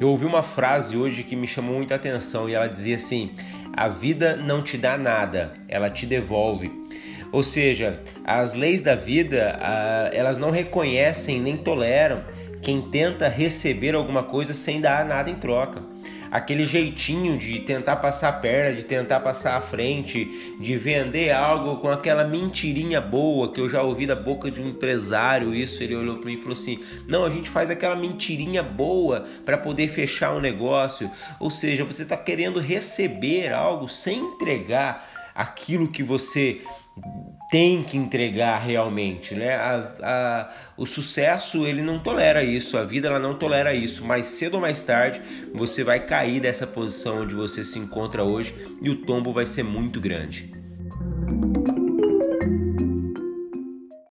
Eu ouvi uma frase hoje que me chamou muita atenção e ela dizia assim: a vida não te dá nada, ela te devolve. Ou seja, as leis da vida, elas não reconhecem nem toleram quem tenta receber alguma coisa sem dar nada em troca aquele jeitinho de tentar passar a perna, de tentar passar à frente, de vender algo com aquela mentirinha boa que eu já ouvi da boca de um empresário. Isso ele olhou para mim e falou assim: "Não, a gente faz aquela mentirinha boa para poder fechar o um negócio". Ou seja, você está querendo receber algo sem entregar aquilo que você tem que entregar realmente, né? A, a, o sucesso ele não tolera isso, a vida ela não tolera isso. Mais cedo ou mais tarde você vai cair dessa posição onde você se encontra hoje e o tombo vai ser muito grande.